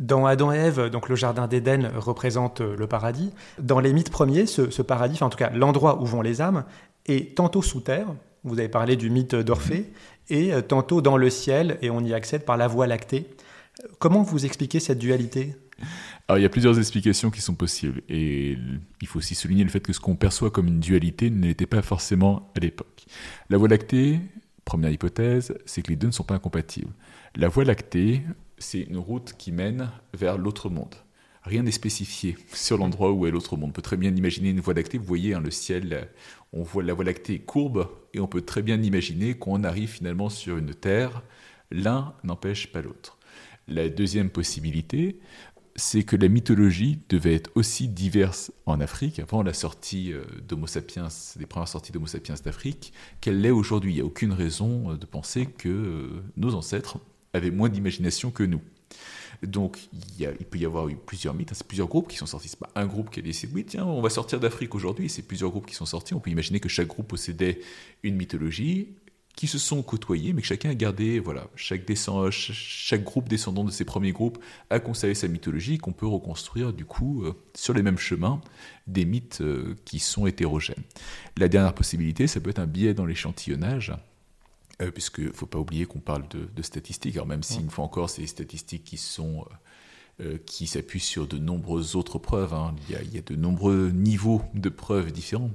Dans Adam et Ève, donc le jardin d'Éden représente le paradis. Dans les mythes premiers, ce, paradis, en tout cas l'endroit où vont les âmes, est tantôt sous terre, vous avez parlé du mythe d'Orphée, et tantôt dans le ciel, et on y accède par la voie lactée. Comment vous expliquez cette dualité? Alors, il y a plusieurs explications qui sont possibles. Et il faut aussi souligner le fait que ce qu'on perçoit comme une dualité ne l'était pas forcément à l'époque. La Voie lactée, première hypothèse, c'est que les deux ne sont pas incompatibles. La Voie lactée, c'est une route qui mène vers l'autre monde. Rien n'est spécifié [LAUGHS] sur l'endroit où est l'autre monde. On peut très bien imaginer une Voie lactée. Vous voyez, hein, le ciel, on voit la Voie lactée courbe, et on peut très bien imaginer qu'on arrive finalement sur une Terre. L'un n'empêche pas l'autre. La deuxième possibilité, c'est que la mythologie devait être aussi diverse en Afrique, avant la sortie euh, d'Homo sapiens, des premières sorties d'Homo sapiens d'Afrique, qu'elle l'est aujourd'hui. Il n'y a aucune raison euh, de penser que euh, nos ancêtres avaient moins d'imagination que nous. Donc, il, peut y avoir eu plusieurs mythes, hein, c'est plusieurs groupes qui sont sortis. C'est pas un groupe qui a décidé, oui, tiens, on va sortir d'Afrique aujourd'hui. C'est plusieurs groupes qui sont sortis. On peut imaginer que chaque groupe possédait une mythologie, qui se sont côtoyés, mais que chacun a gardé, voilà, chaque, descend, chaque groupe descendant de ces premiers groupes a conservé sa mythologie, qu'on peut reconstruire du coup euh, sur les mêmes chemins des mythes euh, qui sont hétérogènes. La dernière possibilité, ça peut être un biais dans l'échantillonnage, euh, puisqu'il ne faut pas oublier qu'on parle de, statistiques, alors même si une fois encore, c'est des statistiques qui sont qui s'appuient sur de nombreuses autres preuves. Hein. Il, y a, il, y a, de nombreux niveaux de preuves différents.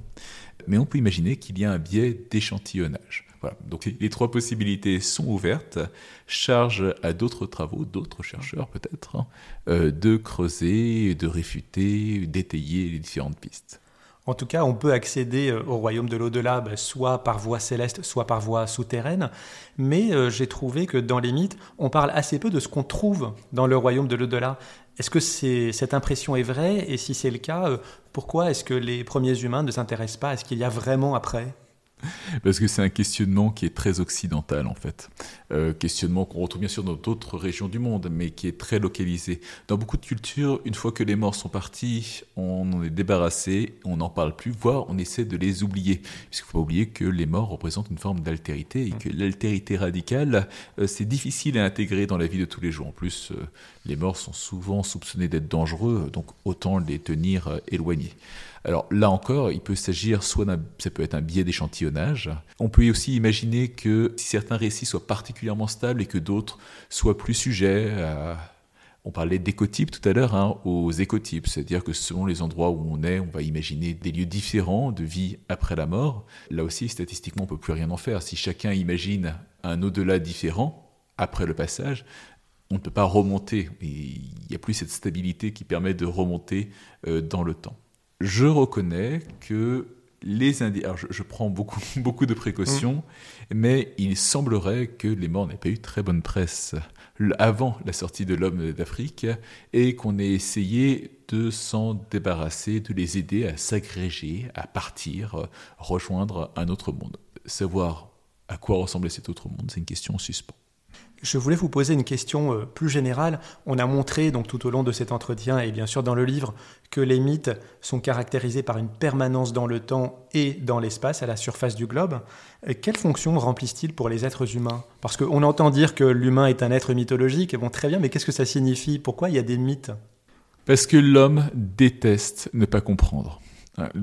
Mais on peut imaginer qu'il y a un biais d'échantillonnage. Donc les trois possibilités sont ouvertes. Charge à d'autres travaux, d'autres chercheurs peut-être, hein, euh, de creuser, de réfuter, d'étayer les différentes pistes. En tout cas, on peut accéder euh, au royaume de l'au-delà bah, soit par voie céleste, soit par voie souterraine. Mais euh, j'ai trouvé que dans les mythes, on parle assez peu de ce qu'on trouve dans le royaume de l'au-delà. Est-ce que cette impression est vraie? Et si c'est le cas, pourquoi est-ce que les premiers humains ne s'intéressent pas à ce qu'il y a vraiment après? [LAUGHS] Parce que c'est un questionnement qui est très occidental en fait. Euh, questionnement qu'on retrouve bien sûr dans d'autres régions du monde, mais qui est très localisé. Dans beaucoup de cultures, une fois que les morts sont partis, on en est débarrassé, on n'en parle plus, voire on essaie de les oublier. Puisqu'il ne faut pas oublier que les morts représentent une forme d'altérité et que l'altérité radicale, euh, c'est difficile à intégrer dans la vie de tous les jours. En plus, euh, les morts sont souvent soupçonnés d'être dangereux, donc autant les tenir éloignés. Alors là encore, il peut s'agir soit ça peut être un biais On peut aussi imaginer que si certains récits soient particulièrement stables et que d'autres soient plus sujets à on parlait d'écotypes tout à l'heure, hein, aux écotypes, c'est-à-dire que selon les endroits où on est, on va imaginer des lieux différents de vie après la mort. Là aussi, statistiquement, on peut plus rien en faire. Si chacun imagine un au-delà différent après le passage, on ne peut pas remonter. Il n'y a plus cette stabilité qui permet de remonter euh, dans le temps je reconnais que les Indiens, je, prends beaucoup, [LAUGHS] beaucoup de précautions, mais il semblerait que les morts n'aient pas eu très bonne presse avant la sortie de l'homme d'Afrique et qu'on ait essayé de s'en débarrasser, de les aider à s'agréger, à partir, rejoindre un autre monde. Savoir à quoi ressemblait cet autre monde, c'est une question en suspens. Je voulais vous poser une question euh, plus générale. On a montré donc tout au long de cet entretien et bien sûr dans le livre que les mythes sont caractérisés par une permanence dans le temps et dans l'espace, à la surface du globe. Euh, quelle fonction remplissent-ils pour les êtres humains? Parce qu'on entend dire que l'humain est un être mythologique, bon très bien, mais qu'est-ce que ça signifie? Pourquoi il y a des mythes? Parce que l'homme déteste ne pas comprendre.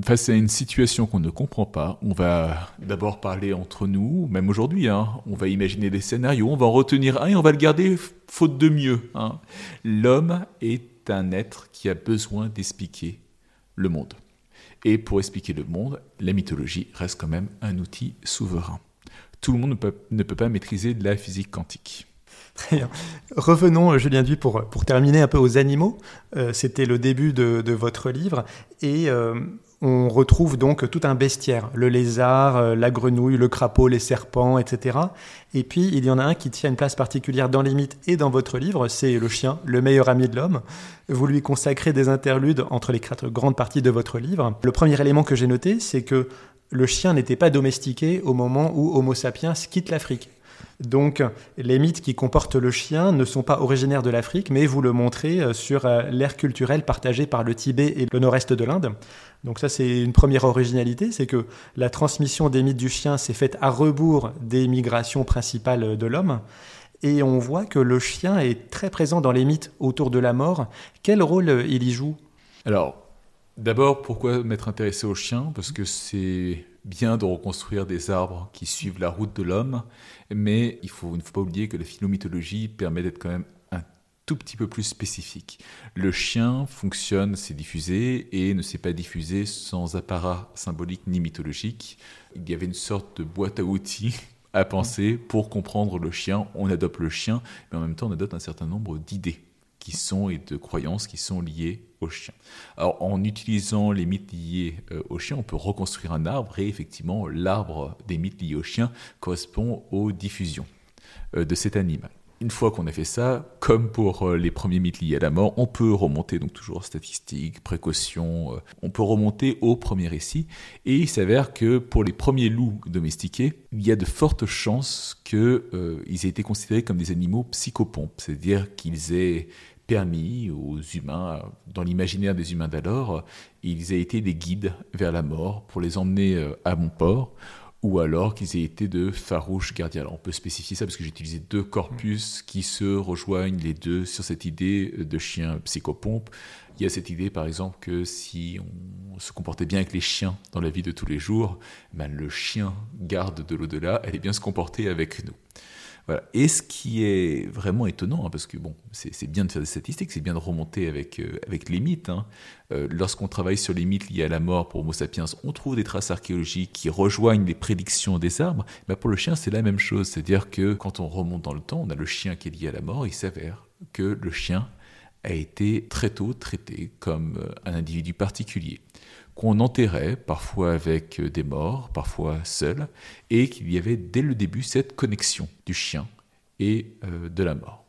Face à une situation qu'on ne comprend pas, on va d'abord parler entre nous, même aujourd'hui, hein. on va imaginer des scénarios, on va en retenir un et on va le garder faute de mieux. Hein. L'homme est un être qui a besoin d'expliquer le monde. Et pour expliquer le monde, la mythologie reste quand même un outil souverain. Tout le monde ne peut, pas maîtriser la physique quantique. Très bien. Revenons, euh, Julien Duy, pour, pour terminer un peu aux animaux. Euh, c'était le début de, votre livre. Et euh, on retrouve donc tout un bestiaire, le lézard, euh, la grenouille, le crapaud, les serpents, etc. Et puis il y en a un qui tient une place particulière dans les mythes et dans votre livre, c'est le chien, le meilleur ami de l'homme. Vous lui consacrez des interludes entre les quatre grandes parties de votre livre. Le premier élément que j'ai noté, c'est que le chien n'était pas domestiqué au moment où Homo sapiens quitte l'Afrique. Donc, les mythes qui comportent le chien ne sont pas originaires de l'Afrique, mais vous le montrez euh, sur euh, l'ère culturelle partagée par le Tibet et le nord-est de l'Inde. Donc ça, c'est une première originalité, c'est que la transmission des mythes du chien s'est faite à rebours des migrations principales de l'homme. Et on voit que le chien est très présent dans les mythes autour de la mort. Quel rôle euh, il y joue? Alors, d'abord, pourquoi m'être intéressé au chien? Parce que c'est bien de reconstruire des arbres qui suivent la route de l'homme, mais il, ne faut pas oublier que la philomythologie permet d'être quand même un tout petit peu plus spécifique. Le chien fonctionne, s'est diffusé, et ne s'est pas diffusé sans apparat symbolique ni mythologique. Il y avait une sorte de boîte à outils à penser pour comprendre le chien. On adopte le chien, mais en même temps on adopte un certain nombre d'idées qui sont et de croyances qui sont liées au chien. Alors en utilisant les mythes liés euh, au chien, on peut reconstruire un arbre et effectivement l'arbre des mythes liés au chien correspond aux diffusions euh, de cet animal. Une fois qu'on a fait ça, comme pour euh, les premiers mythes liés à la mort, on peut remonter, donc toujours statistiques, précautions, on peut remonter au premier récit. Et il s'avère que pour les premiers loups domestiqués, il y a de fortes chances qu'ils euh, aient été considérés comme des animaux psychopompes, c'est-à-dire qu'ils aient permis aux humains, dans l'imaginaire des humains d'alors, ils aient été des guides vers la mort pour les emmener à mon port ou alors qu'ils aient été de farouches gardiens. Alors on peut spécifier ça parce que j'ai utilisé deux corpus qui se rejoignent les deux sur cette idée de chien psychopompe. Il y a cette idée par exemple que si on se comportait bien avec les chiens dans la vie de tous les jours, ben, le chien garde de l'au-delà allait bien se comporter avec nous. Et ce qui est vraiment étonnant, hein, parce que bon, c'est bien de faire des statistiques, c'est bien de remonter avec, euh, les mythes. Hein. Euh, lorsqu'on travaille sur les mythes liés à la mort pour Homo sapiens, on trouve des traces archéologiques qui rejoignent les prédictions des arbres. Mais pour le chien, c'est la même chose. C'est-à-dire que quand on remonte dans le temps, on a le chien qui est lié à la mort, il s'avère que le chien a été très tôt traité comme euh, un individu particulier qu'on enterrait, parfois avec euh, des morts, parfois seul, et qu'il y avait dès le début cette connexion du chien et euh, de la mort.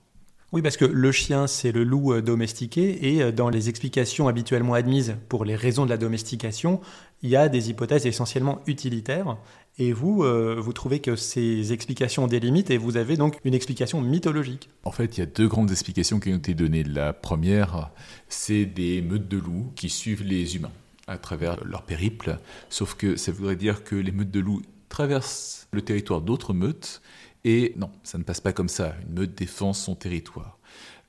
Oui, parce que le chien, c'est le loup euh, domestiqué, et dans les explications habituellement admises pour les raisons de la domestication, il y a des hypothèses essentiellement utilitaires, et vous, vous trouvez que ces explications délimitent, et vous avez donc une explication mythologique. En fait, il y a deux grandes explications qui ont été données. La première, c'est des meutes de loups qui suivent les humains à travers leur périple, sauf que ça voudrait dire que les meutes de loups traversent le territoire d'autres meutes, et non, ça ne passe pas comme ça, une meute défend son territoire.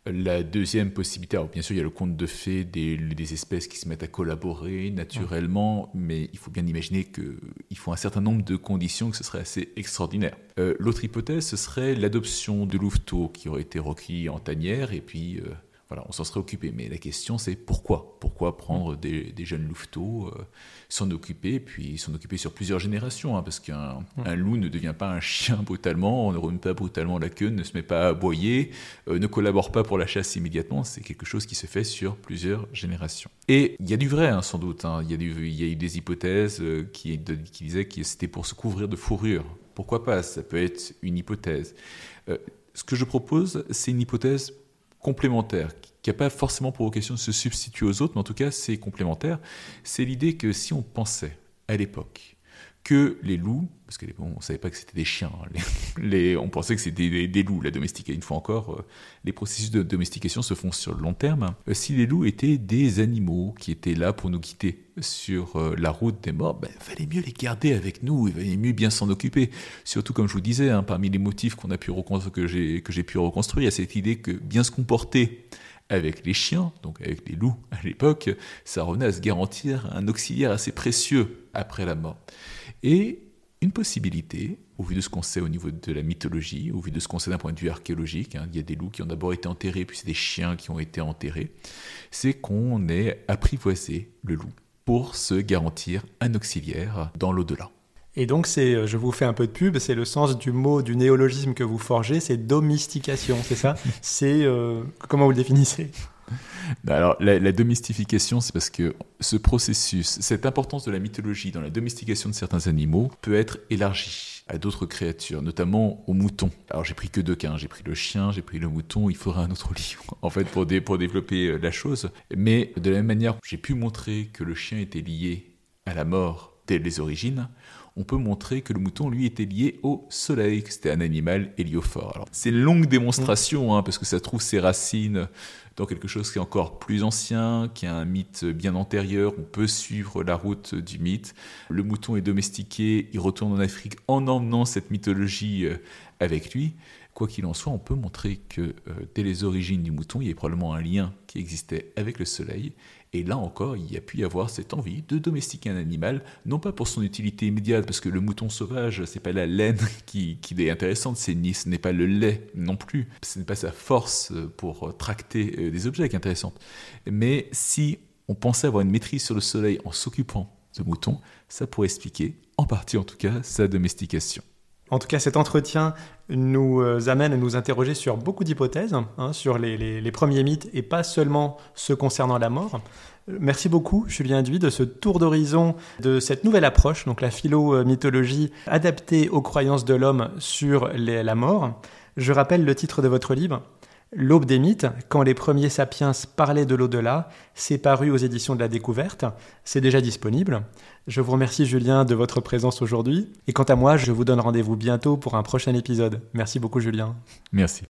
La deuxième possibilité, alors bien sûr, il y a le conte de fées des, des, espèces qui se mettent à collaborer naturellement, mais il faut bien imaginer qu'il faut un certain nombre de conditions que ce serait assez extraordinaire. Euh, l'autre hypothèse, ce serait l'adoption de louveteaux qui aurait été recueillis en tanière et puis euh, voilà, on s'en serait occupé. Mais la question, c'est pourquoi? Pourquoi prendre des, jeunes louveteaux, euh, s'en occuper, puis s'en occuper sur plusieurs générations hein, Parce qu'un loup ne devient pas un chien brutalement, on ne remet pas brutalement la queue, ne se met pas à aboyer, euh, ne collabore pas pour la chasse immédiatement. C'est quelque chose qui se fait sur plusieurs générations. Et il y a du vrai, hein, sans doute. Hein. Il, y a il, y a eu des hypothèses euh, qui, qui, disaient que c'était pour se couvrir de fourrure. Pourquoi pas? Ça peut être une hypothèse. ce que je propose, c'est une hypothèse complémentaire, qui n'a pas forcément pour vocation de se substituer aux autres, mais en tout cas c'est complémentaire, c'est l'idée que si on pensait à l'époque que les loups, parce qu'on ne savait pas que c'était des chiens, hein, on pensait que c'était des, loups, la domestication. Une fois encore, euh, les processus de domestication se font sur le long terme. Euh, si les loups étaient des animaux qui étaient là pour nous quitter sur euh, la route des morts, ben, fallait mieux les garder avec nous, il fallait mieux bien s'en occuper. Surtout, comme je vous disais, hein, parmi les motifs qu'on a que j'ai pu reconstruire, il y a cette idée que bien se comporter avec les chiens, donc avec les loups à l'époque, ça revenait à se garantir un auxiliaire assez précieux après la mort. Et une possibilité, au vu de ce qu'on sait au niveau de la mythologie, au vu de ce qu'on sait d'un point de vue archéologique, hein, il y a des loups qui ont d'abord été enterrés, puis c'est des chiens qui ont été enterrés, c'est qu'on ait apprivoisé le loup pour se garantir un auxiliaire dans l'au-delà. Et donc, c'est, euh, je vous fais un peu de pub, c'est le sens du mot, du néologisme que vous forgez, c'est domestication, c'est ça? [LAUGHS] C'est euh, comment vous le définissez? Alors, la, domestication, c'est parce que ce processus, cette importance de la mythologie dans la domestication de certains animaux peut être élargie à d'autres créatures, notamment aux moutons. Alors, j'ai pris que deux cas, hein. j'ai pris le chien, j'ai pris le mouton, il faudra un autre [LAUGHS] livre, en fait, pour, pour développer euh, la chose. Mais de la même manière, j'ai pu montrer que le chien était lié à la mort dès les origines, on peut montrer que le mouton, lui, était lié au soleil, que c'était un animal héliophore. C'est une longue démonstration, hein, parce que ça trouve ses racines dans quelque chose qui est encore plus ancien, qui a un mythe bien antérieur. On peut suivre la route du mythe. Le mouton est domestiqué, il retourne en Afrique en emmenant cette mythologie euh, avec lui. Quoi qu'il en soit, on peut montrer que euh, dès les origines du mouton, il y a probablement un lien qui existait avec le soleil. Et là encore, il y a pu y avoir cette envie de domestiquer un animal, non pas pour son utilité immédiate, parce que le mouton sauvage, c'est pas la laine [LAUGHS] qui, est intéressante, c'est ni ce n'est pas le lait non plus, ce n'est pas sa force pour tracter euh, des objets qui est intéressante. Mais si on pensait avoir une maîtrise sur le soleil en s'occupant de moutons, ça pourrait expliquer, en partie en tout cas, sa domestication. En tout cas, cet entretien nous euh, amène à nous interroger sur beaucoup d'hypothèses, hein, sur les, premiers mythes et pas seulement ceux concernant la mort. Merci beaucoup, Julien Duy, de ce tour d'horizon de cette nouvelle approche, donc la philo-mythologie adaptée aux croyances de l'homme sur la mort. Je rappelle le titre de votre livre, L'aube des mythes, quand les premiers sapiens parlaient de l'au-delà, c'est paru aux éditions de la découverte, c'est déjà disponible. Je vous remercie Julien de votre présence aujourd'hui, et quant à moi, je vous donne rendez-vous bientôt pour un prochain épisode. Merci beaucoup Julien. Merci.